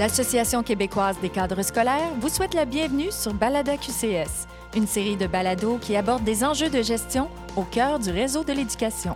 L'Association québécoise des cadres scolaires vous souhaite la bienvenue sur Balada QCS, une série de balados qui aborde des enjeux de gestion au cœur du réseau de l'éducation.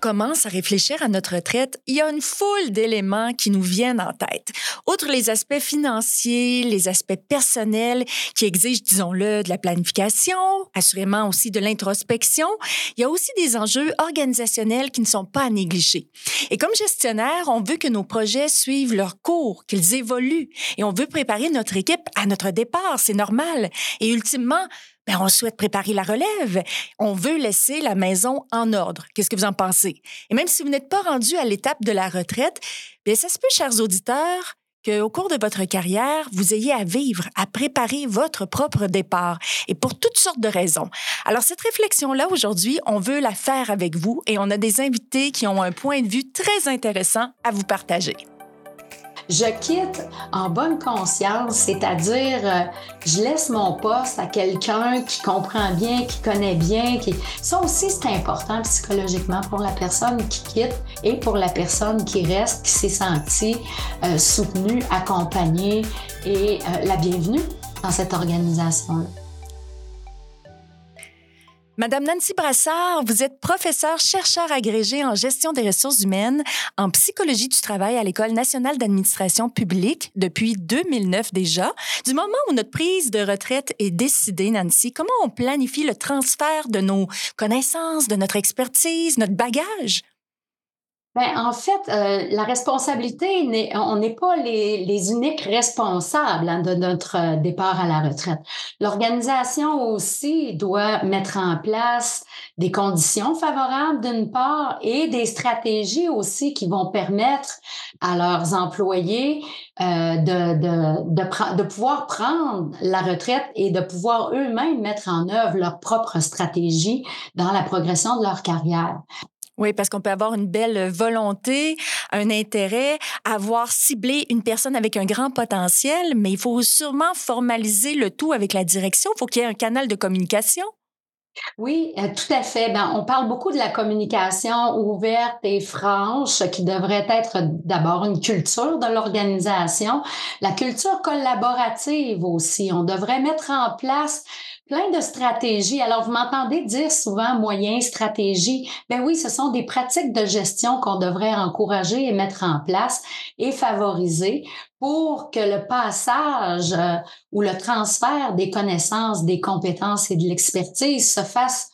Commence à réfléchir à notre retraite, il y a une foule d'éléments qui nous viennent en tête. Outre les aspects financiers, les aspects personnels qui exigent, disons-le, de la planification, assurément aussi de l'introspection, il y a aussi des enjeux organisationnels qui ne sont pas à négliger. Et comme gestionnaire, on veut que nos projets suivent leur cours, qu'ils évoluent, et on veut préparer notre équipe à notre départ, c'est normal. Et ultimement, ben, on souhaite préparer la relève. On veut laisser la maison en ordre. Qu'est-ce que vous en pensez? Et même si vous n'êtes pas rendu à l'étape de la retraite, bien, ça se peut, chers auditeurs, qu'au cours de votre carrière, vous ayez à vivre, à préparer votre propre départ, et pour toutes sortes de raisons. Alors, cette réflexion-là, aujourd'hui, on veut la faire avec vous, et on a des invités qui ont un point de vue très intéressant à vous partager je quitte en bonne conscience, c'est-à-dire euh, je laisse mon poste à quelqu'un qui comprend bien, qui connaît bien, qui ça aussi c'est important psychologiquement pour la personne qui quitte et pour la personne qui reste, qui s'est sentie euh, soutenue, accompagnée et euh, la bienvenue dans cette organisation-là. Madame Nancy Brassard, vous êtes professeure chercheur agrégée en gestion des ressources humaines, en psychologie du travail à l'École nationale d'administration publique depuis 2009 déjà. Du moment où notre prise de retraite est décidée, Nancy, comment on planifie le transfert de nos connaissances, de notre expertise, notre bagage? Ben, en fait, euh, la responsabilité, on n'est pas les, les, uniques responsables hein, de notre euh, départ à la retraite. L'organisation aussi doit mettre en place des conditions favorables d'une part et des stratégies aussi qui vont permettre à leurs employés euh, de, de, de, de pouvoir prendre la retraite et de pouvoir eux-mêmes mettre en œuvre leur propre stratégie dans la progression de leur carrière. Oui, parce qu'on peut avoir une belle volonté, un intérêt, avoir ciblé une personne avec un grand potentiel, mais il faut sûrement formaliser le tout avec la direction. Il faut qu'il y ait un canal de communication. Oui, euh, tout à fait. Ben, on parle beaucoup de la communication ouverte et franche qui devrait être d'abord une culture de l'organisation, la culture collaborative aussi. On devrait mettre en place plein de stratégies. Alors, vous m'entendez dire souvent moyens, stratégies. Ben oui, ce sont des pratiques de gestion qu'on devrait encourager et mettre en place et favoriser pour que le passage euh, ou le transfert des connaissances, des compétences et de l'expertise se fasse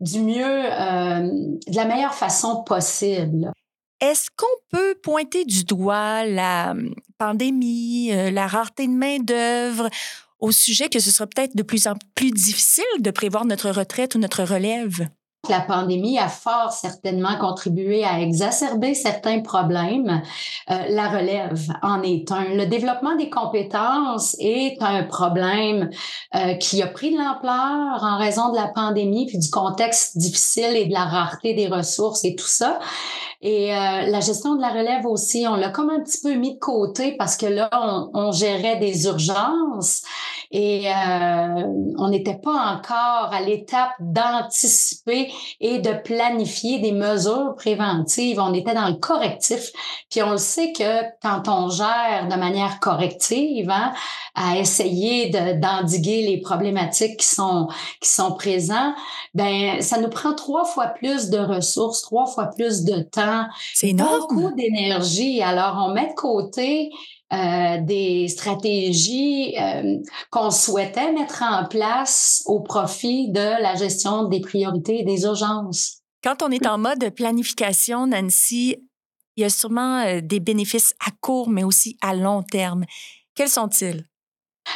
du mieux, euh, de la meilleure façon possible. Est-ce qu'on peut pointer du doigt la hum, pandémie, euh, la rareté de main-d'œuvre au sujet que ce sera peut-être de plus en plus difficile de prévoir notre retraite ou notre relève? La pandémie a fort certainement contribué à exacerber certains problèmes. Euh, la relève en est un. Le développement des compétences est un problème euh, qui a pris de l'ampleur en raison de la pandémie puis du contexte difficile et de la rareté des ressources et tout ça. Et euh, la gestion de la relève aussi, on l'a comme un petit peu mis de côté parce que là, on, on gérait des urgences et euh, on n'était pas encore à l'étape d'anticiper et de planifier des mesures préventives. On était dans le correctif. Puis on le sait que quand on gère de manière corrective, hein, à essayer d'endiguer les problématiques qui sont qui sont présents, ben ça nous prend trois fois plus de ressources, trois fois plus de temps. Beaucoup d'énergie. Alors on met de côté euh, des stratégies euh, qu'on souhaitait mettre en place au profit de la gestion des priorités et des urgences. Quand on est en mode planification, Nancy, il y a sûrement euh, des bénéfices à court, mais aussi à long terme. Quels sont-ils?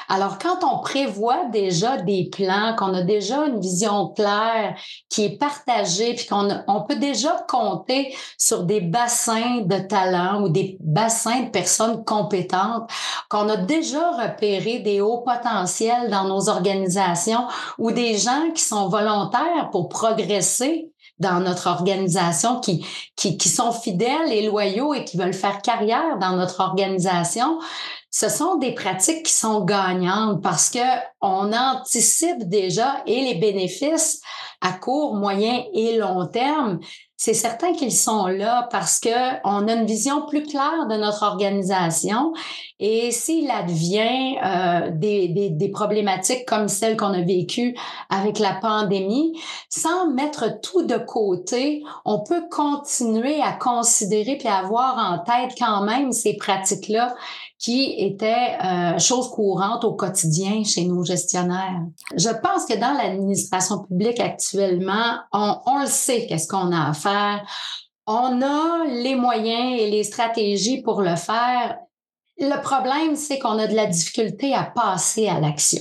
Alors, quand on prévoit déjà des plans, qu'on a déjà une vision claire qui est partagée, puis qu'on on peut déjà compter sur des bassins de talents ou des bassins de personnes compétentes, qu'on a déjà repéré des hauts potentiels dans nos organisations ou des gens qui sont volontaires pour progresser dans notre organisation, qui, qui, qui sont fidèles et loyaux et qui veulent faire carrière dans notre organisation, ce sont des pratiques qui sont gagnantes parce que on anticipe déjà et les bénéfices à court, moyen et long terme. C'est certain qu'ils sont là parce que on a une vision plus claire de notre organisation et s'il advient euh, des, des, des, problématiques comme celles qu'on a vécues avec la pandémie, sans mettre tout de côté, on peut continuer à considérer puis avoir en tête quand même ces pratiques-là qui étaient euh, choses courantes au quotidien chez nos gestionnaires. Je pense que dans l'administration publique actuellement, on, on le sait qu'est-ce qu'on a à faire. On a les moyens et les stratégies pour le faire. Le problème, c'est qu'on a de la difficulté à passer à l'action.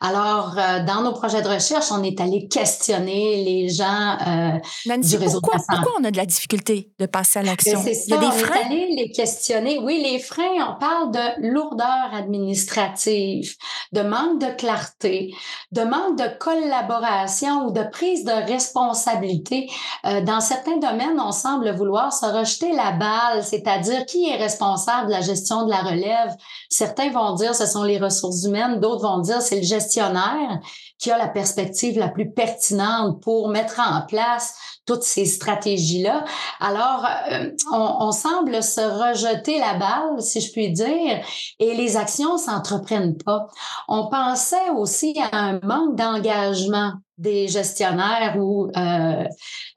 Alors, euh, dans nos projets de recherche, on est allé questionner les gens euh, du réseau pourquoi, de la Pourquoi on a de la difficulté de passer à l'action? Il y a des freins? On est allé les questionner. Oui, les freins, on parle de lourdeur administrative, de manque de clarté, de manque de collaboration ou de prise de responsabilité. Euh, dans certains domaines, on semble vouloir se rejeter la balle, c'est-à-dire qui est responsable de la gestion de la relève? Certains vont dire ce sont les ressources humaines, d'autres vont dire c'est le gestionnaire qui a la perspective la plus pertinente pour mettre en place toutes ces stratégies-là. Alors, euh, on, semble se rejeter la balle, si je puis dire, et les actions s'entreprennent pas. On pensait aussi à un manque d'engagement des gestionnaires ou euh,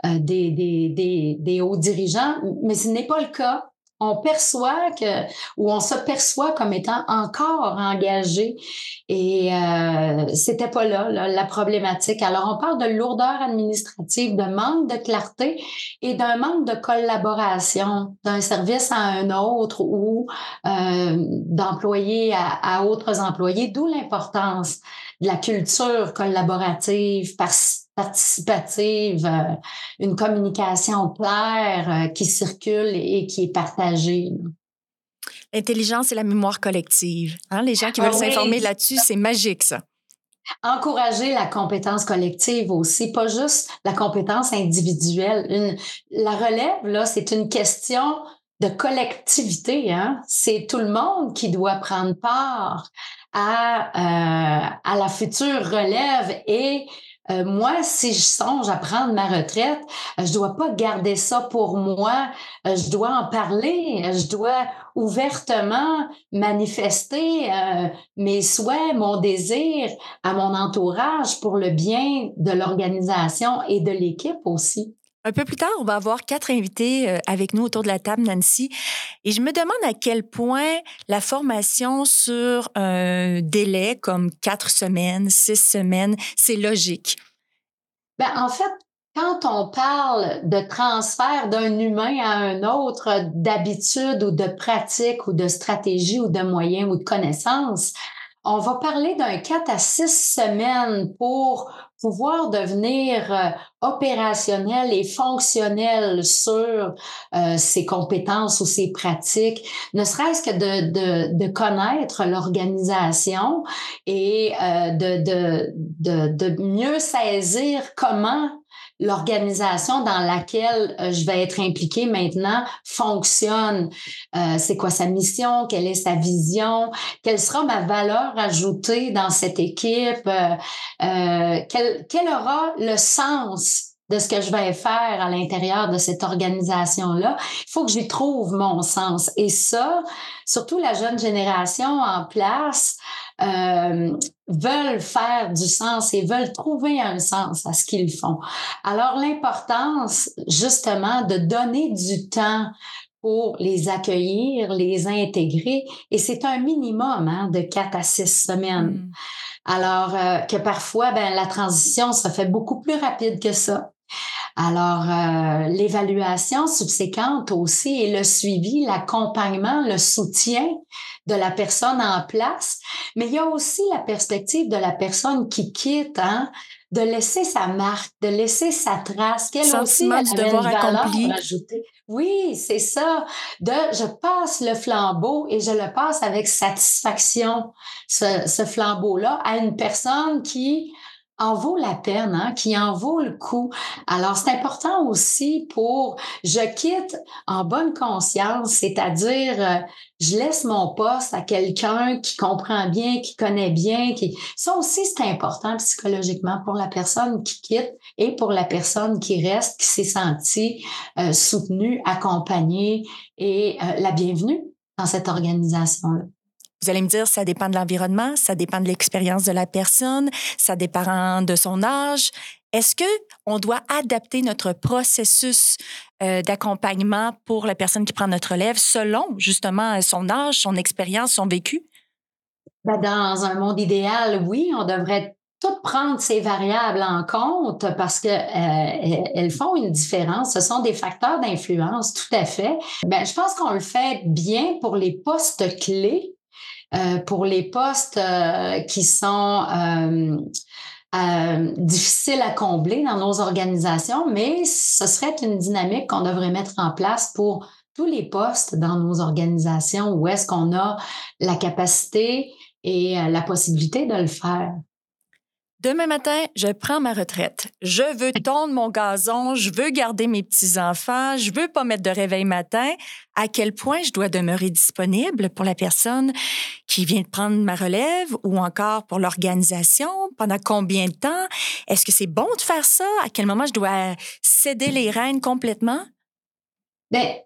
euh, des, hauts dirigeants, mais ce n'est pas le cas on perçoit que ou on se perçoit comme étant encore engagé et euh, c'était pas là, la problématique. Alors on parle de lourdeur administrative, de manque de clarté et d'un manque de collaboration d'un service à un autre ou euh, d'employés à, à autres employés, d'où l'importance de la culture collaborative par participative, euh, une communication claire euh, qui circule et qui est partagée. L'intelligence et la mémoire collective. Hein? Les gens qui veulent ah s'informer là-dessus, c'est magique, ça. Encourager la compétence collective aussi, pas juste la compétence individuelle. Une, la relève, là, c'est une question de collectivité. Hein? C'est tout le monde qui doit prendre part à, euh, à la future relève et euh, moi, si je songe à prendre ma retraite, euh, je dois pas garder ça pour moi. Euh, je dois en parler. Je dois ouvertement manifester mes souhaits, mon désir à mon entourage pour le bien de l'organisation et de l'équipe aussi. Un peu plus tard, on va avoir quatre invités avec nous autour de la table, Nancy. Et je me demande à quel point la formation sur un délai comme quatre semaines, six semaines, c'est logique. Ben, en fait, quand on parle de transfert d'un humain à un autre, d'habitude ou de pratique ou de stratégie ou de moyens ou de connaissances, on va parler d'un 4 à 6 semaines pour pouvoir devenir euh, opérationnel et fonctionnel sur euh, ses compétences ou ses pratiques, ne serait-ce que de, de, connaître l'organisation et euh, de, de, de mieux saisir comment l'organisation dans laquelle euh, je vais être impliquée maintenant fonctionne. Euh, c'est quoi sa mission? Quelle est sa vision? Quelle sera ma valeur ajoutée dans cette équipe? Euh, quel aura le sens de ce que je vais faire à l'intérieur de cette organisation-là? Il faut que j'y trouve mon sens. Et ça, surtout la jeune génération en place, euh, veulent faire du sens et veulent trouver un sens à ce qu'ils font. Alors l'importance justement de donner du temps pour les accueillir, les intégrer, et c'est un minimum hein, de quatre à six semaines. Hmm. Alors euh, que parfois, ben, la transition se fait beaucoup plus rapide que ça. Alors, euh, l'évaluation subséquente aussi et le suivi, l'accompagnement, le soutien de la personne en place, mais il y a aussi la perspective de la personne qui quitte, hein, de laisser sa marque, de laisser sa trace, qu'elle aussi a devoir accompli. Oui, c'est ça. De, je passe le flambeau et je le passe avec satisfaction, ce, ce flambeau-là, à une personne qui en vaut la peine, hein, qui en vaut le coup. Alors, c'est important aussi pour je quitte en bonne conscience, c'est-à-dire euh, je laisse mon poste à quelqu'un qui comprend bien, qui connaît bien, qui ça aussi c'est important psychologiquement pour la personne qui quitte et pour la personne qui reste, qui s'est sentie euh, soutenue, accompagnée et euh, la bienvenue dans cette organisation-là. Vous allez me dire, ça dépend de l'environnement, ça dépend de l'expérience de la personne, ça dépend de son âge. Est-ce que on doit adapter notre processus euh, d'accompagnement pour la personne qui prend notre relève selon justement son âge, son expérience, son vécu? Ben, dans un monde idéal, oui, on devrait tout prendre ces variables en compte parce que euh, elles font une différence. Ce sont des facteurs d'influence, tout à fait. Ben, je pense qu'on le fait bien pour les postes clés pour les postes euh, qui sont euh, difficiles à combler dans nos organisations, mais ce serait une dynamique qu'on devrait mettre en place pour tous les postes dans nos organisations où est-ce qu'on a la capacité et la possibilité de le faire. Demain matin, je prends ma retraite. Je veux tondre mon gazon, je veux garder mes petits-enfants, je veux pas mettre de réveil matin. À quel point je dois demeurer disponible pour la personne qui vient de prendre ma relève ou encore pour l'organisation? Pendant combien de temps? Est-ce que c'est bon de faire ça? À quel moment je dois céder les rênes complètement? Bien,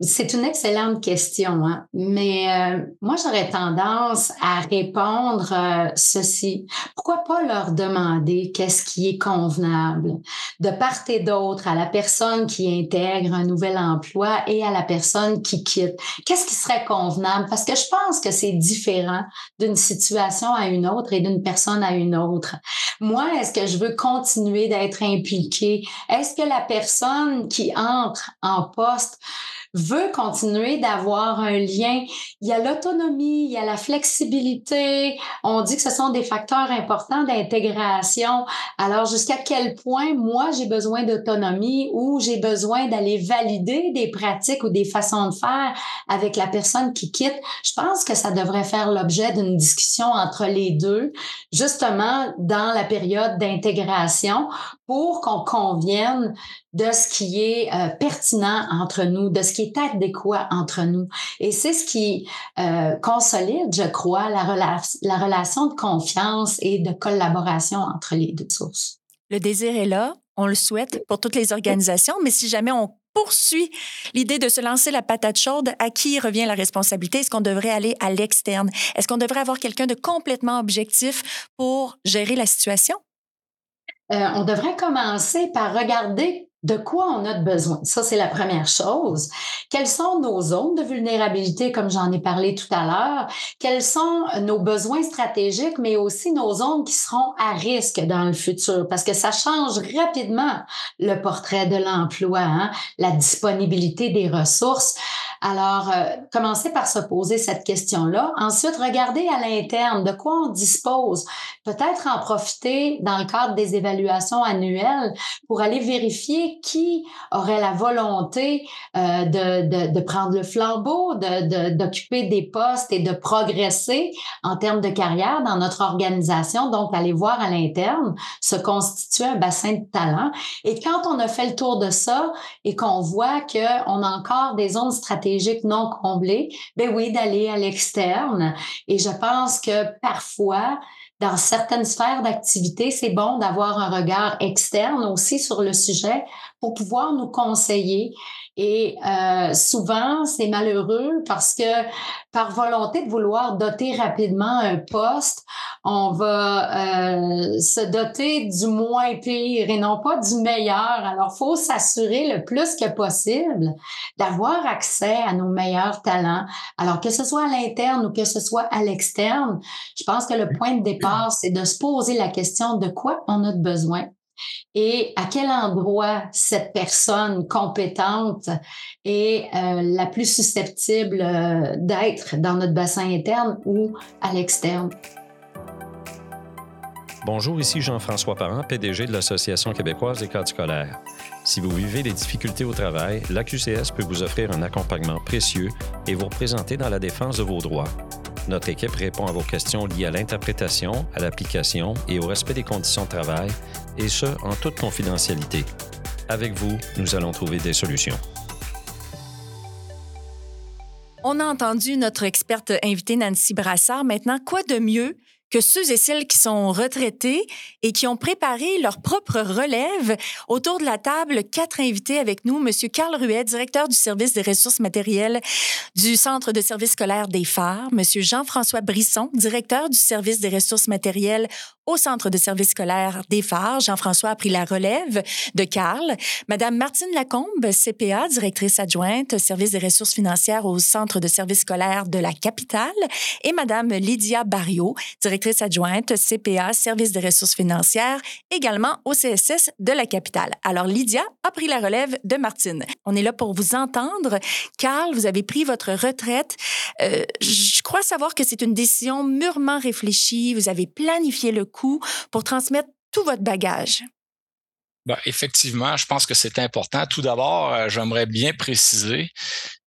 c'est une excellente question, hein? mais euh, moi j'aurais tendance à répondre euh, ceci. Pourquoi pas leur demander qu'est-ce qui est convenable de part et d'autre à la personne qui intègre un nouvel emploi et à la personne qui quitte? Qu'est-ce qui serait convenable? Parce que je pense que c'est différent d'une situation à une autre et d'une personne à une autre. Moi, est-ce que je veux continuer d'être impliquée? Est-ce que la personne qui entre en poste veut continuer d'avoir un lien. Il y a l'autonomie, il y a la flexibilité. On dit que ce sont des facteurs importants d'intégration. Alors, jusqu'à quel point moi, j'ai besoin d'autonomie ou j'ai besoin d'aller valider des pratiques ou des façons de faire avec la personne qui quitte? Je pense que ça devrait faire l'objet d'une discussion entre les deux, justement dans la période d'intégration pour qu'on convienne de ce qui est euh, pertinent entre nous, de ce qui est adéquat entre nous. Et c'est ce qui euh, consolide, je crois, la, la relation de confiance et de collaboration entre les deux sources. Le désir est là, on le souhaite pour toutes les organisations, mais si jamais on poursuit l'idée de se lancer la patate chaude, à qui revient la responsabilité? Est-ce qu'on devrait aller à l'externe? Est-ce qu'on devrait avoir quelqu'un de complètement objectif pour gérer la situation? Euh, on devrait commencer par regarder de quoi on a besoin. Ça, c'est la première chose. Quelles sont nos zones de vulnérabilité, comme j'en ai parlé tout à l'heure? Quels sont nos besoins stratégiques, mais aussi nos zones qui seront à risque dans le futur? Parce que ça change rapidement le portrait de l'emploi, hein? la disponibilité des ressources. Alors, euh, commencez par se poser cette question-là. Ensuite, regardez à l'interne de quoi on dispose. Peut-être en profiter dans le cadre des évaluations annuelles pour aller vérifier qui aurait la volonté euh, de, prendre le flambeau, d'occuper de, des postes et de progresser en termes de carrière dans notre organisation. Donc, aller voir à l'interne, se constituer un bassin de talent. Et quand on a fait le tour de ça et qu'on voit qu'on a encore des zones stratégiques non comblées, ben oui, d'aller à l'externe. Et je pense que parfois, dans certaines sphères d'activité, c'est bon d'avoir un regard externe aussi sur le sujet pour pouvoir nous conseiller et euh, souvent, c'est malheureux parce que par volonté de vouloir doter rapidement un poste, on va euh, se doter du moins pire et non pas du meilleur. Alors, faut s'assurer le plus que possible d'avoir accès à nos meilleurs talents. Alors, que ce soit à l'interne ou que ce soit à l'externe, je pense que le point de départ, c'est de se poser la question de quoi on a besoin et à quel endroit cette personne compétente est euh, la plus susceptible euh, d'être dans notre bassin interne ou à l'externe? Bonjour, ici Jean-François Parent, PDG de l'Association québécoise des cadres scolaires. Si vous vivez des difficultés au travail, l'AQCS peut vous offrir un accompagnement précieux et vous représenter dans la défense de vos droits. Notre équipe répond à vos questions liées à l'interprétation, à l'application et au respect des conditions de travail, et ce, en toute confidentialité. Avec vous, nous allons trouver des solutions. On a entendu notre experte invitée Nancy Brassard. Maintenant, quoi de mieux que ceux et celles qui sont retraités et qui ont préparé leur propre relève. Autour de la table, quatre invités avec nous. Monsieur Carl Ruet, directeur du service des ressources matérielles du Centre de services scolaires des Phares. Monsieur Jean-François Brisson, directeur du service des ressources matérielles au Centre de services scolaires des Phares. Jean-François a pris la relève de Carl. Madame Martine Lacombe, CPA, directrice adjointe, service des ressources financières au Centre de services scolaires de la capitale. Et Madame Lydia Barriot, directrice adjointe, CPA, service des ressources financières, également au CSS de la capitale. Alors, Lydia a pris la relève de Martine. On est là pour vous entendre. Carl, vous avez pris votre retraite. Euh, je crois savoir que c'est une décision mûrement réfléchie. Vous avez planifié le coup pour transmettre tout votre bagage? Ben, effectivement, je pense que c'est important. Tout d'abord, euh, j'aimerais bien préciser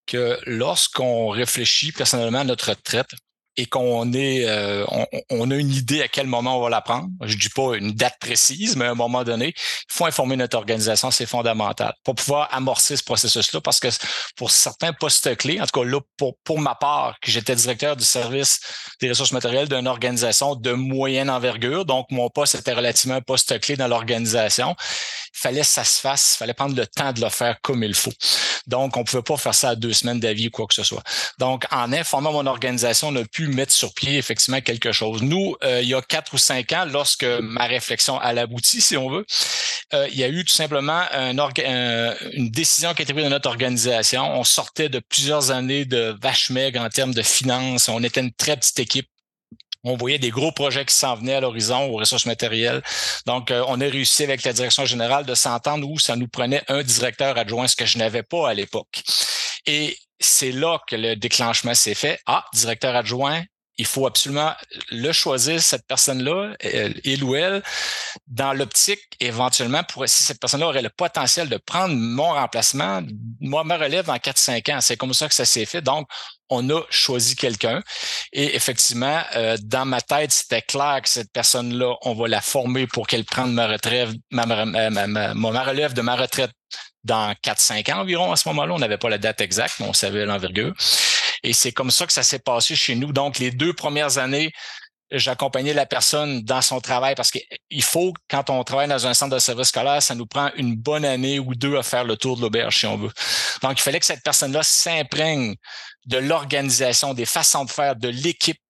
que lorsqu'on réfléchit personnellement à notre retraite, et qu'on est, euh, on, a une idée à quel moment on va la prendre. Je dis pas une date précise, mais à un moment donné, il faut informer notre organisation, c'est fondamental pour pouvoir amorcer ce processus-là, parce que pour certains postes clés, en tout cas là, pour, pour ma part, que j'étais directeur du service des ressources matérielles d'une organisation de moyenne envergure, donc mon poste était relativement un poste clé dans l'organisation. Fallait que ça se fasse, fallait prendre le temps de le faire comme il faut. Donc, on pouvait pas faire ça à deux semaines d'avis ou quoi que ce soit. Donc, en informant mon organisation, on a pu mettre sur pied effectivement quelque chose. Nous, euh, il y a quatre ou cinq ans, lorsque ma réflexion a abouti, si on veut, euh, il y a eu tout simplement une décision qui a été prise de notre organisation. On sortait de plusieurs années de vache maigre en termes de finances. On était une très petite équipe on voyait des gros projets qui s'en venaient à l'horizon aux ressources matérielles. Donc, euh, on a réussi avec la direction générale de s'entendre où ça nous prenait un directeur adjoint, ce que je n'avais pas à l'époque. Et c'est là que le déclenchement s'est fait. Ah, directeur adjoint, il faut absolument le choisir, cette personne-là, il ou elle, dans l'optique, éventuellement, pour si cette personne-là aurait le potentiel de prendre mon remplacement, moi, me relève dans 4-5 ans. C'est comme ça que ça s'est fait. Donc, on a choisi quelqu'un. Et effectivement, euh, dans ma tête, c'était clair que cette personne-là, on va la former pour qu'elle prenne ma retraite, ma, relève de ma retraite dans 4-5 ans environ. À ce moment-là, on n'avait pas la date exacte, mais on savait l'envergure. Et c'est comme ça que ça s'est passé chez nous. Donc, les deux premières années, j'accompagnais la personne dans son travail parce qu'il faut, quand on travaille dans un centre de service scolaire, ça nous prend une bonne année ou deux à faire le tour de l'auberge si on veut. Donc, il fallait que cette personne-là s'imprègne de l'organisation, des façons de faire, de l'équipe,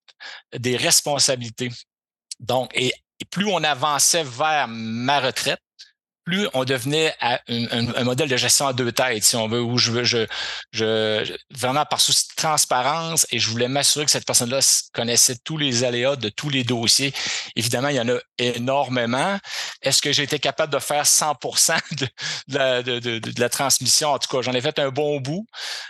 des responsabilités. Donc, et plus on avançait vers ma retraite, plus on devenait un, un, modèle de gestion à deux têtes, si on veut, où je veux, je, je, vraiment par souci de transparence et je voulais m'assurer que cette personne-là connaissait tous les aléas de tous les dossiers. Évidemment, il y en a énormément. Est-ce que j'ai été capable de faire 100 de, la, de, de, de, la transmission? En tout cas, j'en ai fait un bon bout.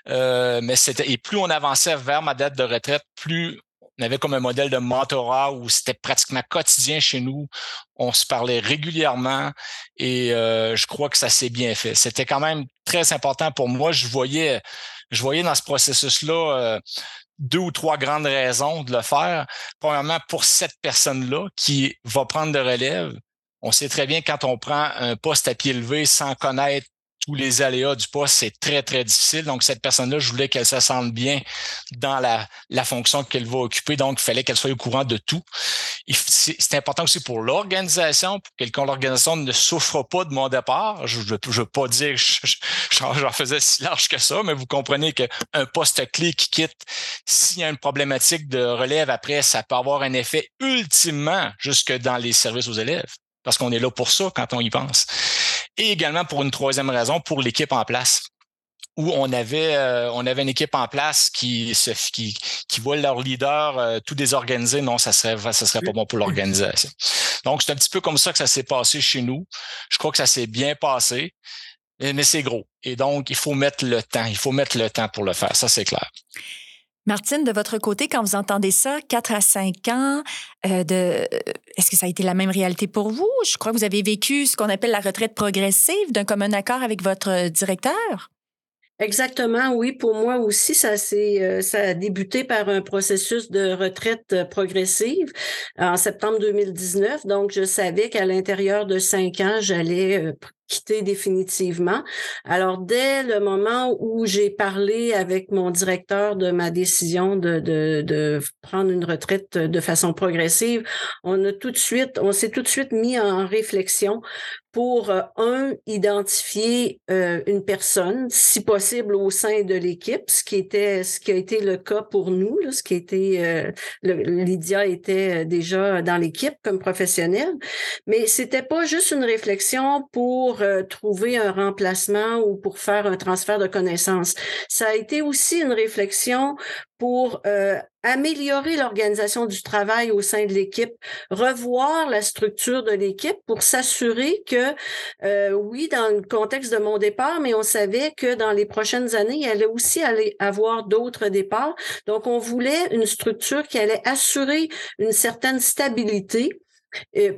Euh, mais c'était, et plus on avançait vers ma date de retraite, plus on avait comme un modèle de mentorat où c'était pratiquement quotidien chez nous. On se parlait régulièrement et euh, je crois que ça s'est bien fait. C'était quand même très important pour moi. Je voyais, je voyais dans ce processus-là euh, deux ou trois grandes raisons de le faire. Premièrement, pour cette personne-là qui va prendre de relève, on sait très bien quand on prend un poste à pied levé sans connaître tous les aléas du poste, c'est très, très difficile. Donc, cette personne-là, je voulais qu'elle se sente bien dans la, la fonction qu'elle va occuper. Donc, il fallait qu'elle soit au courant de tout. C'est important aussi pour l'organisation, pour que l'organisation ne souffre pas de mon départ. Je ne veux pas dire que j'en faisais si large que ça, mais vous comprenez qu'un poste clé qui quitte, s'il y a une problématique de relève après, ça peut avoir un effet ultimement jusque dans les services aux élèves parce qu'on est là pour ça quand on y pense. Et également pour une troisième raison, pour l'équipe en place où on avait euh, on avait une équipe en place qui se qui, qui voit leur leader euh, tout désorganisé. Non ça serait ça serait pas bon pour l'organisation. Donc c'est un petit peu comme ça que ça s'est passé chez nous. Je crois que ça s'est bien passé mais c'est gros. Et donc il faut mettre le temps. Il faut mettre le temps pour le faire. Ça c'est clair Martine, de votre côté, quand vous entendez ça, 4 à 5 ans, euh, de, est-ce que ça a été la même réalité pour vous? Je crois que vous avez vécu ce qu'on appelle la retraite progressive d'un commun accord avec votre directeur. Exactement, oui. Pour moi aussi, ça euh, ça a débuté par un processus de retraite euh, progressive en septembre 2019. Donc, je savais qu'à l'intérieur de cinq ans, j'allais euh, quitter définitivement. Alors, dès le moment où j'ai parlé avec mon directeur de ma décision de, de, prendre une retraite de façon progressive, on a tout de suite, on s'est tout de suite mis en réflexion pour, euh, un, identifier euh, une personne, si possible au sein de l'équipe, ce qui était, ce qui a été le cas pour nous, là, ce qui était, euh, Lydia était déjà dans l'équipe comme professionnelle, mais c'était pas juste une réflexion pour trouver un remplacement ou pour faire un transfert de connaissances. Ça a été aussi une réflexion pour euh, améliorer l'organisation du travail au sein de l'équipe, revoir la structure de l'équipe pour s'assurer que, euh, oui, dans le contexte de mon départ, mais on savait que dans les prochaines années, il allait aussi aller avoir d'autres départs. Donc, on voulait une structure qui allait assurer une certaine stabilité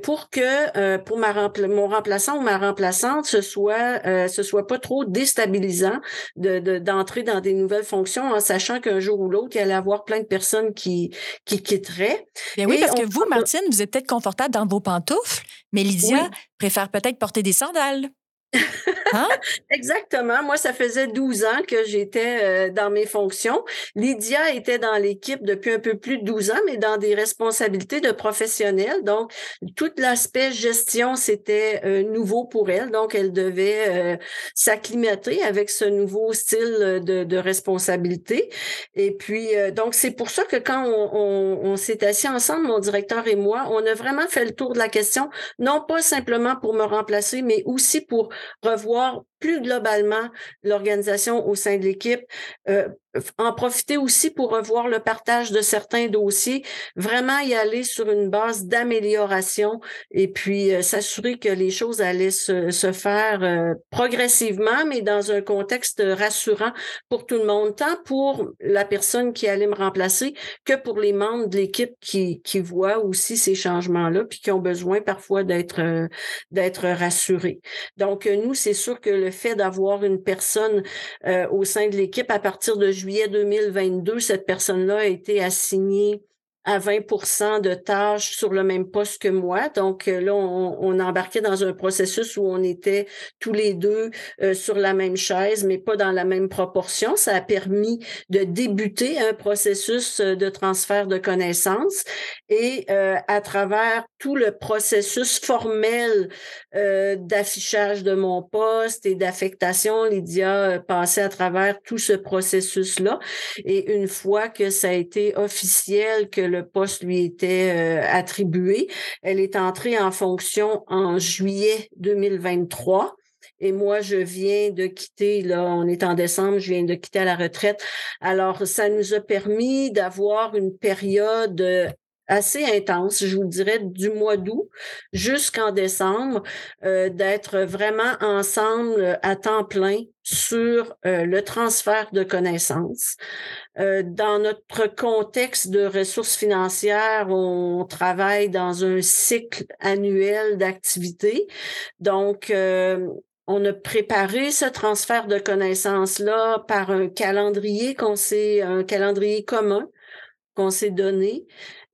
pour que euh, pour ma mon remplaçant ou ma remplaçante ce soit euh, ce soit pas trop déstabilisant de d'entrer dans des nouvelles fonctions en sachant qu'un jour ou l'autre il y allait avoir plein de personnes qui qui quitteraient. Bien oui, parce que vous Martine, vous êtes peut-être confortable dans vos pantoufles, mais Lydia préfère peut-être porter des sandales. Hein? Exactement. Moi, ça faisait 12 ans que j'étais euh, dans mes fonctions. Lydia était dans l'équipe depuis un peu plus de 12 ans, mais dans des responsabilités de professionnels. Donc, tout l'aspect gestion, c'était euh, nouveau pour elle. Donc, elle devait euh, s'acclimater avec ce nouveau style de, de responsabilité. Et puis, donc, c'est pour ça que quand on, on, on s'est assis ensemble, mon directeur et moi, on a vraiment fait le tour de la question, non pas simplement pour me remplacer, mais aussi pour revoir plus globalement l'organisation au sein de l'équipe, euh, en profiter aussi pour revoir le partage de certains dossiers, vraiment y aller sur une base d'amélioration et puis euh, s'assurer que les choses allaient se, se faire euh, progressivement, mais dans un contexte rassurant pour tout le monde, tant pour la personne qui allait me remplacer que pour les membres de l'équipe qui, voient aussi ces changements-là, puis qui ont besoin parfois d'être d'être rassurés. Donc, nous, c'est sûr que le fait d'avoir une personne euh, au sein de l'équipe à partir de juillet 2022, cette personne-là a été assignée à 20% de tâches sur le même poste que moi. Donc euh, là, on, embarquait dans un processus où on était tous les deux euh, sur la même chaise, mais pas dans la même proportion. Ça a permis de débuter un processus euh, de transfert de connaissances et à travers tout le processus formel d'affichage de mon poste et d'affectation, Lydia passait à travers tout ce processus-là. Et une fois que ça a été officiel, que le poste lui était euh, attribué. Elle est entrée en fonction en juillet 2023. Et moi, je viens de quitter, là, on est en décembre, je viens de quitter à la retraite. Alors, ça nous a permis d'avoir une période assez intense, je vous dirais, du mois d'août jusqu'en décembre, euh, d'être vraiment ensemble à temps plein sur euh, le transfert de connaissances. Euh, dans notre contexte de ressources financières, on travaille dans un cycle annuel d'activités. Donc, on a préparé ce transfert de connaissances-là par un calendrier qu'on s'est, un calendrier commun qu'on s'est donné.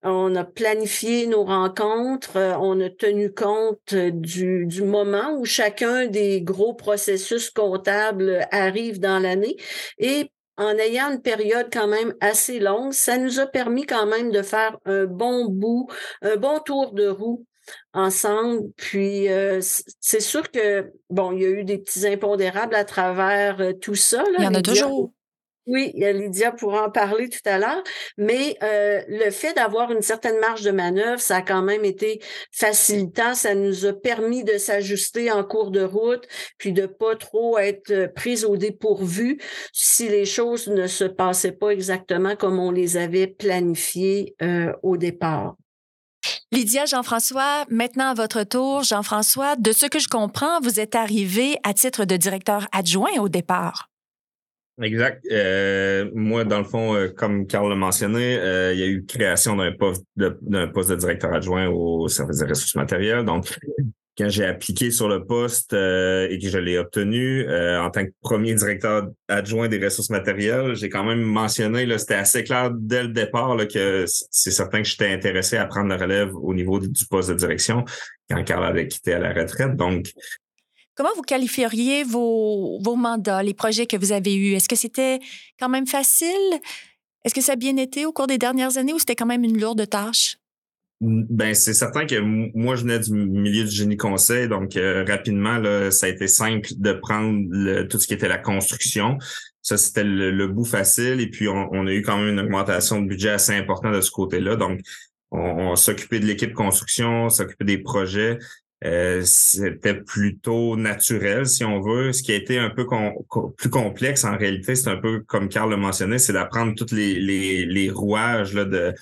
On a planifié nos rencontres, euh, on a tenu compte euh, du, du moment où chacun des gros processus comptables arrive dans l'année et en ayant une période quand même assez longue, ça nous a permis quand même de faire un bon bout, un bon tour de roue ensemble. Puis euh, c'est sûr que bon, il y a eu des petits impondérables à travers tout ça. il y en a toujours. Oui, Lydia pourra en parler tout à l'heure, mais euh, le fait d'avoir une certaine marge de manœuvre, ça a quand même été facilitant. Ça nous a permis de s'ajuster en cours de route, puis de pas trop être prise au dépourvu si les choses ne se passaient pas exactement comme on les avait planifiées euh, au départ. Lydia, Jean-François, maintenant à votre tour. Jean-François, de ce que je comprends, vous êtes arrivé à titre de directeur adjoint au départ. Exact. Euh, moi, dans le fond, euh, comme Carl l'a mentionné, euh, il y a eu création d'un poste de, poste de directeur adjoint au service des ressources matérielles. Donc, quand j'ai appliqué sur le poste euh, et que je l'ai obtenu euh, en tant que premier directeur adjoint des ressources matérielles, j'ai quand même mentionné, là, c'était assez clair dès le départ là, que c'est certain que j'étais intéressé à prendre la relève au niveau du poste de direction quand Carl avait quitté à la retraite. Donc, Comment vous qualifieriez vos, mandats, les projets que vous avez eus? Est-ce que c'était quand même facile? Est-ce que ça a bien été au cours des dernières années ou c'était quand même une lourde tâche? Ben, c'est certain que moi, je venais du milieu du génie conseil, donc euh, rapidement, là, ça a été simple de prendre tout ce qui était la construction. Ça, c'était le, bout facile. Et puis, on, a eu quand même une augmentation de budget assez importante de ce côté-là. Donc, on, on s'occupait de l'équipe construction, s'occupait des projets. Euh, c'était plutôt naturel, si on veut. Ce qui a été un peu plus complexe, en réalité, c'est un peu comme Carl le mentionnait, c'est d'apprendre tous les, rouages là, de,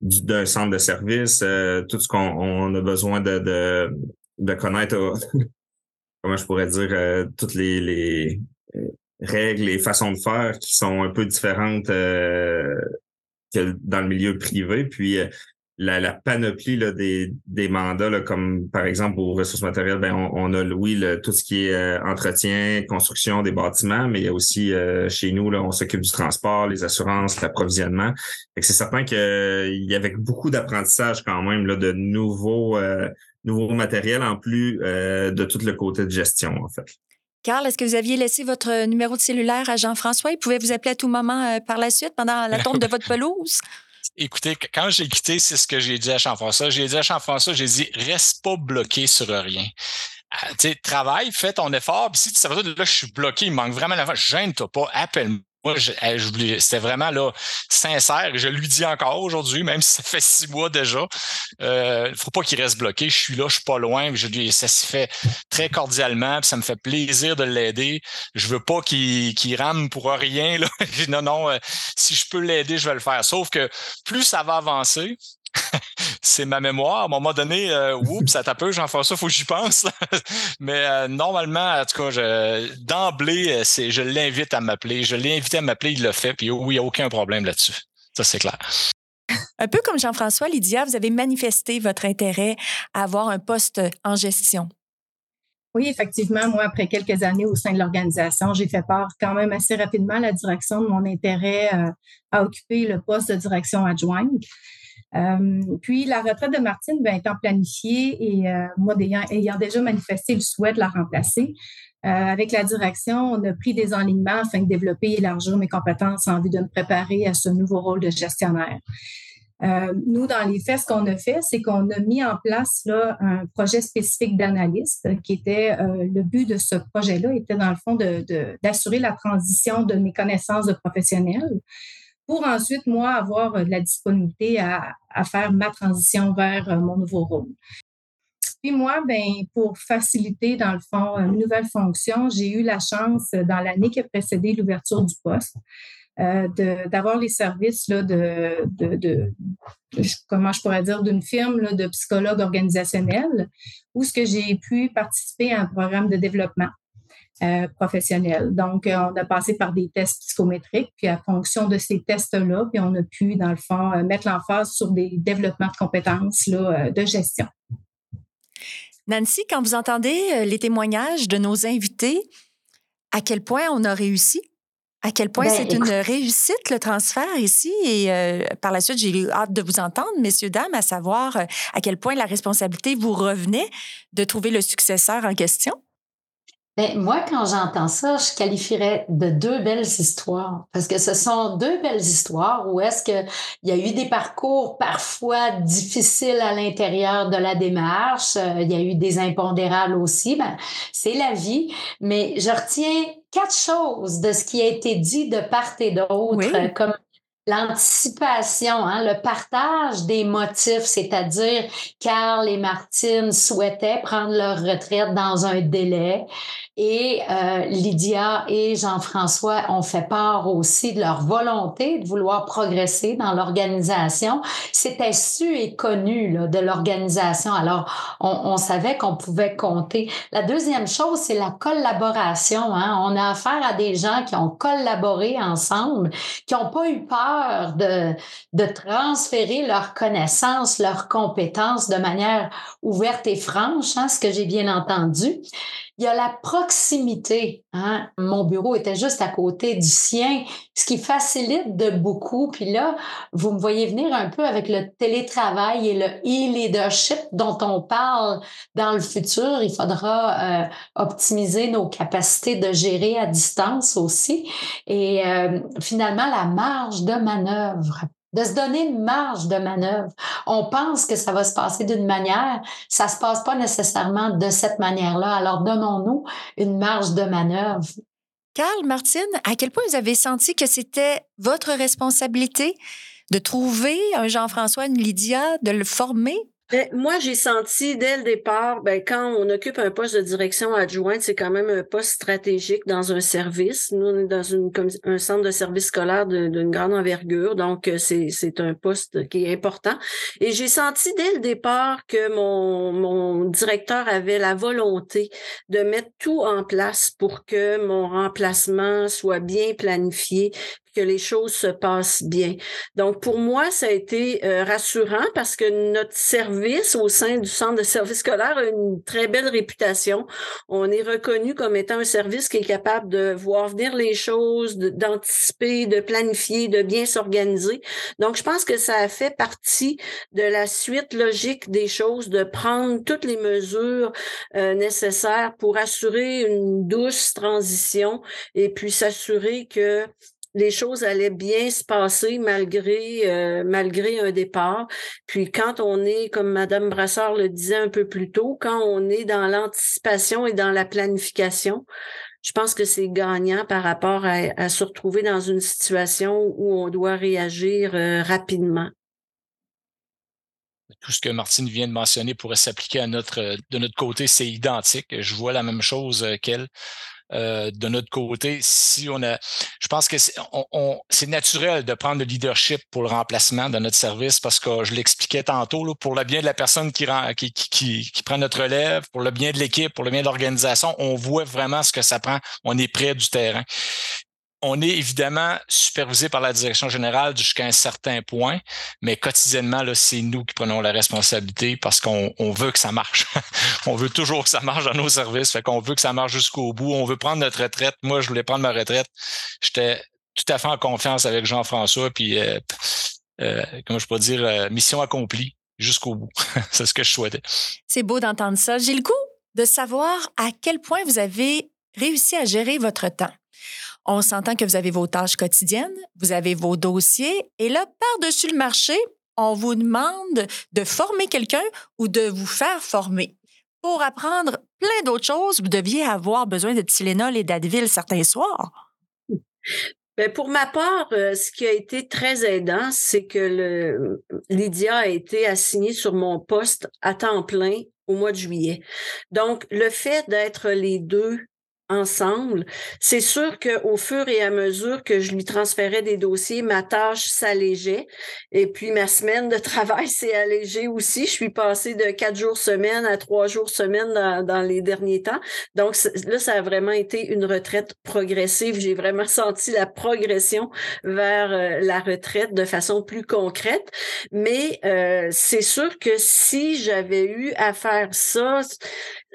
d'un centre de service, euh, tout ce qu'on a besoin de, de, connaître, comment je pourrais dire, euh, toutes les, les euh, règles et façons de faire qui sont un peu différentes que dans le milieu privé. Puis la, panoplie là, des, des mandats, là, comme par exemple aux ressources matérielles, ben, on, a oui le, tout ce qui est euh, entretien, construction des bâtiments, mais il y a aussi euh, chez nous, là, on s'occupe du transport, les assurances, l'approvisionnement. C'est certain qu'il y avait beaucoup d'apprentissage quand même là, de nouveaux, euh, nouveaux matériels en plus de tout le côté de gestion, en fait. Carl, est-ce que vous aviez laissé votre numéro de cellulaire à Jean-François? Il pouvait vous appeler à tout moment par la suite, pendant la tombe de votre pelouse? Écoutez, quand j'ai quitté, c'est ce que j'ai dit à Jean-François. J'ai dit à Jean-François, j'ai dit, reste pas bloqué sur rien. Sais, travaille, fais ton effort. Puis si tu sais, là, je suis bloqué, il manque vraiment la gêne-toi pas, appelle-moi moi, c'était vraiment là sincère. Je lui dis encore aujourd'hui, même si ça fait six mois déjà, euh, faut pas qu'il reste bloqué. Je suis là, je suis pas loin. Je ça se fait très cordialement, puis ça me fait plaisir de l'aider. Je veux pas qu'il rame pour rien. Là. non, non, euh, si je peux l'aider, je vais le faire. Sauf que plus ça va avancer, c'est ma mémoire. À un moment donné, euh, oups, ça tape, Jean-François, faut que j'y pense. Mais euh, normalement, en tout cas, d'emblée, euh, c'est, je l'invite à m'appeler. Je l'ai invité à m'appeler, il l'a fait, puis oui, il n'y a aucun problème là-dessus. Ça, c'est clair. Un peu comme Jean-François, Lydia, vous avez manifesté votre intérêt à avoir un poste en gestion. Oui, effectivement, moi, après quelques années au sein de l'organisation, j'ai fait part quand même assez rapidement à la direction de mon intérêt à occuper le poste de direction adjointe. Euh, puis la retraite de Martine ben, étant planifiée et euh, moi ayant, déjà manifesté le souhait de la remplacer, euh, avec la direction, on a pris des enlignements afin de développer et élargir mes compétences en vue de me préparer à ce nouveau rôle de gestionnaire. Nous, dans les faits, ce qu'on a fait, c'est qu'on a mis en place un projet spécifique d'analyste qui était le but de ce projet-là était dans le fond d'assurer la transition de mes connaissances de professionnels pour ensuite, moi, avoir euh, de la disponibilité à, faire ma transition vers euh, mon nouveau rôle. Puis moi, ben, pour faciliter, dans le fond, une nouvelle fonction, j'ai eu la chance, dans l'année qui a précédé l'ouverture du poste, euh, d'avoir les services là, de, de, comment je pourrais dire, d'une firme de psychologue organisationnel, où ce que j'ai pu participer à un programme de développement. Euh, professionnels. Donc, euh, on a passé par des tests psychométriques, puis à fonction de ces tests-là, puis on a pu, dans le fond, euh, mettre l'emphase sur des développements de compétences là, de gestion. Nancy, quand vous entendez les témoignages de nos invités, à quel point on a réussi? À quel point ben, c'est une réussite le transfert ici? Et par la suite j'ai hâte de vous entendre messieurs dames à savoir à quel point la responsabilité vous revenait de trouver le successeur en question. Mais moi, quand j'entends ça, je qualifierais de deux belles histoires. Parce que ce sont deux belles histoires où est-ce qu'il y a eu des parcours parfois difficiles à l'intérieur de la démarche. Euh, il y a eu des impondérables aussi. Ben, c'est la vie. Mais je retiens quatre choses de ce qui a été dit de part et d'autre, comme l'anticipation, hein, le partage des motifs, c'est-à-dire Carl et Martine souhaitaient prendre leur retraite dans un délai Et euh, Lydia et Jean-François ont fait part aussi de leur volonté de vouloir progresser dans l'organisation. C'était su et connu là, de l'organisation. Alors, on, on savait qu'on pouvait compter. La deuxième chose, c'est la collaboration. Hein. On a affaire à des gens qui ont collaboré ensemble, qui n'ont pas eu peur de, de transférer leurs connaissances, leurs compétences de manière ouverte et franche, hein, ce que j'ai bien entendu. Il y a la proximité. Hein? Mon bureau était juste à côté du sien, ce qui facilite de beaucoup. Puis là, vous me voyez venir un peu avec le télétravail et le e-leadership dont on parle dans le futur. Il faudra euh, optimiser nos capacités de gérer à distance aussi. Et euh, finalement, la marge de manœuvre de se donner une marge de manœuvre. On pense que ça va se passer d'une manière, ça se passe pas nécessairement de cette manière-là. Alors donnons-nous une marge de manœuvre. Carl, Martine, à quel point vous avez senti que c'était votre responsabilité de trouver un Jean-François, une Lydia, de le former? Ben, moi, j'ai senti dès le départ, ben, quand on occupe un poste de direction adjointe, c'est quand même un poste stratégique dans un service. Nous, on est dans une, un centre de service scolaire d'une grande envergure, donc euh, c'est un poste qui est important. Et j'ai senti dès le départ que mon, mon directeur avait la volonté de mettre tout en place pour que mon remplacement soit bien planifié, que les choses se passent bien. Donc, pour moi, ça a été euh, rassurant parce que notre service au sein du centre de service scolaire a une très belle réputation. On est reconnu comme étant un service qui est capable de voir venir les choses, d'anticiper, de, planifier, de bien s'organiser. Donc, je pense que ça a fait partie de la suite logique des choses, de prendre toutes les mesures euh, nécessaires pour assurer une douce transition et puis s'assurer que les choses allaient bien se passer malgré euh, malgré un départ. Puis quand on est, comme Madame Brassard le disait un peu plus tôt, quand on est dans l'anticipation et dans la planification, je pense que c'est gagnant par rapport à, se retrouver dans une situation où on doit réagir euh, rapidement. Tout ce que Martine vient de mentionner pourrait s'appliquer à notre de notre côté, c'est identique. Je vois la même chose euh, qu'elle. Euh, de notre côté, si on a, je pense que c'est naturel de prendre le leadership pour le remplacement de notre service parce que je l'expliquais tantôt, pour le bien de la personne qui, qui, prend notre relève, pour le bien de l'équipe, pour le bien de l'organisation, on voit vraiment ce que ça prend. On est près du terrain on est évidemment supervisé par la direction générale jusqu'à un certain point, mais quotidiennement, c'est nous qui prenons la responsabilité parce qu'on on veut que ça marche. on veut toujours que ça marche dans nos services, fait qu'on veut que ça marche jusqu'au bout. On veut prendre notre retraite. Moi, je voulais prendre ma retraite. J'étais tout à fait en confiance avec Jean-François, puis euh, euh, comment je peux dire, euh, mission accomplie jusqu'au bout. c'est ce que je souhaitais. C'est beau d'entendre ça. J'ai le goût de savoir à quel point vous avez réussi à gérer votre temps. On s'entend que vous avez vos tâches quotidiennes, vous avez vos dossiers, et là, par-dessus le marché, on vous demande de former quelqu'un ou de vous faire former. Pour apprendre plein d'autres choses, vous deviez avoir besoin de Tylenol et d'Advil certains soirs. Ben, pour ma part, euh, ce qui a été très aidant, c'est que Lydia a été assignée sur mon poste à temps plein au mois de juillet. Donc, le fait d'être les deux ensemble. C'est sûr qu'au fur et à mesure que je lui transférais des dossiers, ma tâche s'allégeait. Et puis ma semaine de travail s'est allégée aussi. Je suis passée de quatre jours semaine à trois jours semaine dans, les derniers temps. Donc là, ça a vraiment été une retraite progressive. J'ai vraiment senti la progression vers euh, la retraite de façon plus concrète. Mais euh, c'est sûr que si j'avais eu à faire ça,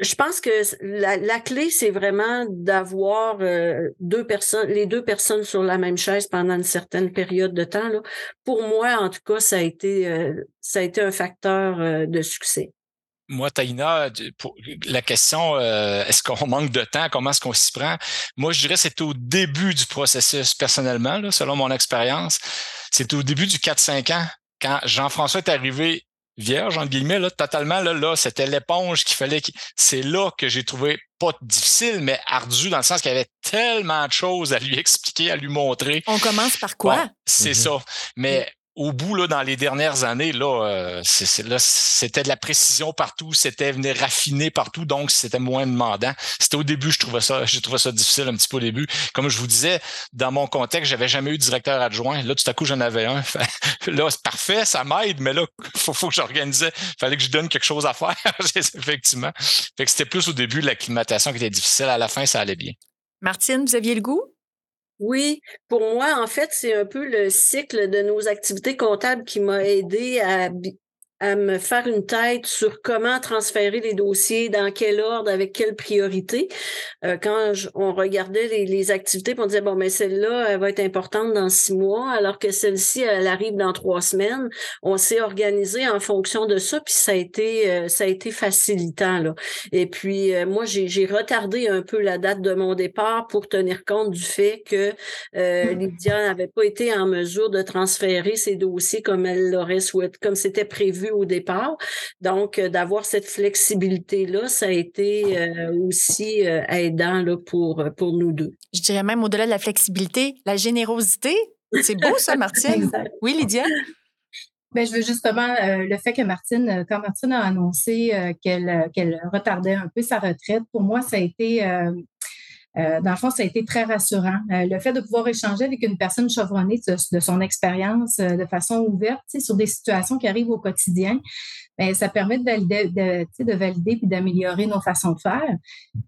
je pense que la, la clé, c'est vraiment d'avoir euh, deux personnes, les deux personnes sur la même chaise pendant une certaine période de temps. Là. Pour moi, en tout cas, ça a été, euh, ça a été un facteur euh, de succès. Moi, Taïna, pour la question, est-ce qu'on manque de temps? Comment est-ce qu'on s'y prend? Moi, je dirais que c'est au début du processus personnellement, là, selon mon expérience. C'est au début du 4-5 ans, quand Jean-François est arrivé vierge, entre guillemets, là, totalement, là, là c'était l'éponge qu'il fallait. C'est là que j'ai trouvé pas difficile, mais ardu dans le sens qu'il y avait tellement de choses à lui expliquer, à lui montrer. On commence par quoi? c'est mm-hmm. ça. Mais au bout, là, dans les dernières années, là, euh, c'était de la précision partout, c'était venir raffiner partout, donc c'était moins demandant. C'était au début, je trouvais ça, j'ai trouvé ça difficile un petit peu au début. Comme je vous disais, dans mon contexte, j'avais jamais eu de directeur adjoint. Là, tout à coup, j'en avais un. là, c'est parfait, ça m'aide, mais là, faut, faut que j'organisais. Fallait que je donne quelque chose à faire, effectivement. Fait que c'était plus au début l'acclimatation qui était difficile. À la fin, ça allait bien. Martine, vous aviez le goût? Oui, pour moi, en fait, c'est un peu le cycle de nos activités comptables qui m'a aidé à à me faire une tête sur comment transférer les dossiers, dans quel ordre, avec quelle priorité. Euh, quand on regardait les, les, activités, on disait, bon, mais celle-là, elle va être importante dans six mois, alors que celle-ci, elle arrive dans trois semaines. On s'est organisé en fonction de ça, puis ça a été, euh, ça a été facilitant. Là. Et puis, euh, moi, j'ai retardé un peu la date de mon départ pour tenir compte du fait que euh, mmh. Lydia n'avait pas été en mesure de transférer ses dossiers comme elle l'aurait souhaité, comme c'était prévu au départ. Donc, euh, d'avoir cette flexibilité-là, ça a été euh, aussi euh, aidant là, pour, pour nous deux. Je dirais même au-delà de la flexibilité, la générosité. C'est beau ça, Martine? oui, Lydia? Bien, je veux justement le fait que Martine, quand Martine a annoncé qu'elle qu'elle retardait un peu sa retraite, pour moi, ça a été euh, dans le fond, ça a été très rassurant. Euh, le fait de pouvoir échanger avec une personne chevronnée de, son expérience euh, de façon ouverte sur des situations qui arrivent au quotidien, bien, ça permet de valider, de, de valider puis d'améliorer nos façons de faire.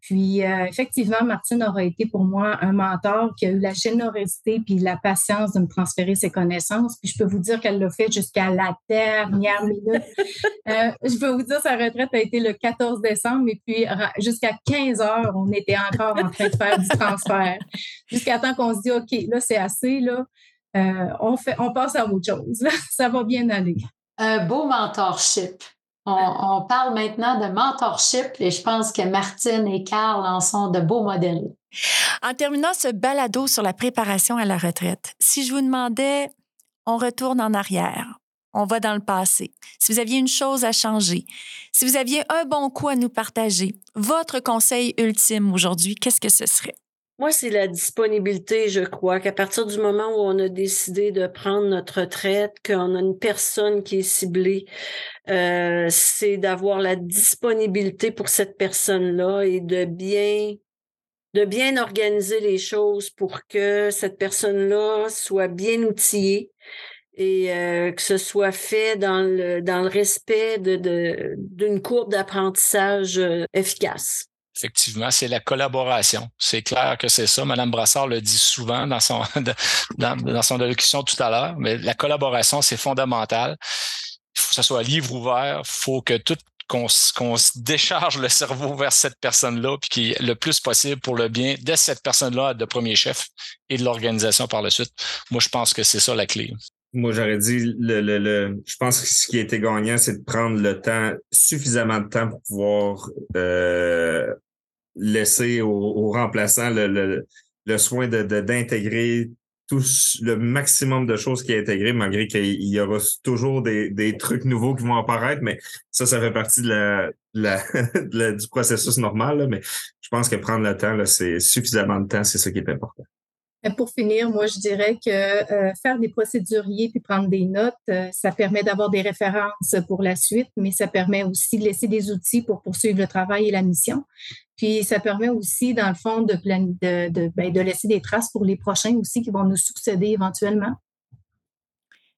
Puis, effectivement, Martine aura été pour moi un mentor qui a eu la générosité puis la patience de me transférer ses connaissances. Puis, je peux vous dire qu'elle l'a fait jusqu'à la dernière minute. je peux vous dire, sa retraite a été le 14 décembre et puis jusqu'à 15 heures, on était encore en train de faire du transfert. Jusqu'à temps qu'on se dit, OK, là, c'est assez, là, euh, on, fait, on passe à autre chose. Ça va bien aller. Un beau mentorship. On, parle maintenant de mentorship et je pense que Martine et Carl en sont de beaux modèles. En terminant ce balado sur la préparation à la retraite, si je vous demandais, on retourne en arrière, on va dans le passé. Si vous aviez une chose à changer, si vous aviez un bon coup à nous partager, votre conseil ultime aujourd'hui, qu'est-ce que ce serait? Moi, c'est la disponibilité, je crois, qu'à partir du moment où on a décidé de prendre notre retraite, qu'on a une personne qui est ciblée, euh, c'est d'avoir la disponibilité pour cette personne-là et de bien de bien organiser les choses pour que cette personne-là soit bien outillée, et euh, que ce soit fait dans le, dans le respect d'une de, courbe d'apprentissage euh, efficace. Effectivement, c'est la collaboration. C'est clair que c'est ça. Madame Brassard le dit souvent dans son, dans, dans son allocution tout à l'heure, mais la collaboration, c'est fondamental. Il faut que ce soit livre ouvert. Il faut que tout qu'on se décharge le cerveau vers cette personne-là, puis qui le plus possible pour le bien de cette personne-là de premier chef et de l'organisation par la suite. Moi, je pense que c'est ça la clé. Moi, j'aurais dit, le, le, le, je pense que ce qui a été gagnant, c'est de prendre le temps, suffisamment de temps pour pouvoir euh, laisser au, au remplaçant le, le, le soin de, d'intégrer tout le maximum de choses qui est intégré, malgré qu'il y aura toujours des, des, trucs nouveaux qui vont apparaître, mais ça, ça fait partie de la, la, du processus normal. mais je pense que prendre le temps, là, c'est suffisamment de temps, c'est ça qui est important. Pour finir, moi, je dirais que euh, faire des procéduriers puis prendre des notes, euh, ça permet d'avoir des références pour la suite, mais ça permet aussi de laisser des outils pour poursuivre le travail et la mission. Puis ça permet aussi, dans le fond, de, ben, de laisser des traces pour les prochains aussi qui vont nous succéder éventuellement.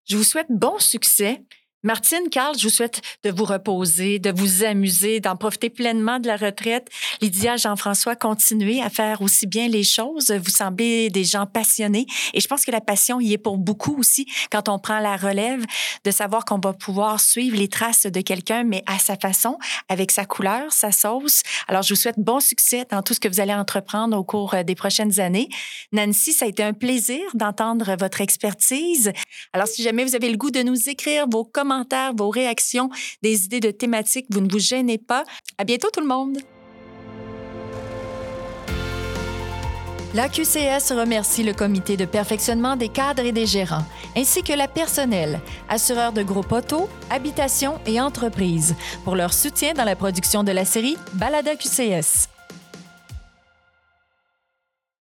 Je vous souhaite bon succès. Martine, Carl, je vous souhaite de vous reposer, de vous amuser, d'en profiter pleinement de la retraite. Lydia, Jean-François, continuez à faire aussi bien les choses. Vous semblez des gens passionnés et je pense que la passion y est pour beaucoup aussi quand on prend la relève de savoir qu'on va pouvoir suivre les traces de quelqu'un, mais à sa façon, avec sa couleur, sa sauce. Alors, je vous souhaite bon succès dans tout ce que vous allez entreprendre au cours des prochaines années. Nancy, ça a été un plaisir d'entendre votre expertise. Alors, si jamais vous avez le goût de nous écrire vos commentaires, vos réactions, des idées de thématiques. Vous ne vous gênez pas. À bientôt tout le monde. La QCS remercie le comité de perfectionnement des cadres et des gérants, ainsi que la personnel, assureurs de gros poteaux, habitations et entreprises, pour leur soutien dans la production de la série Balada QCS.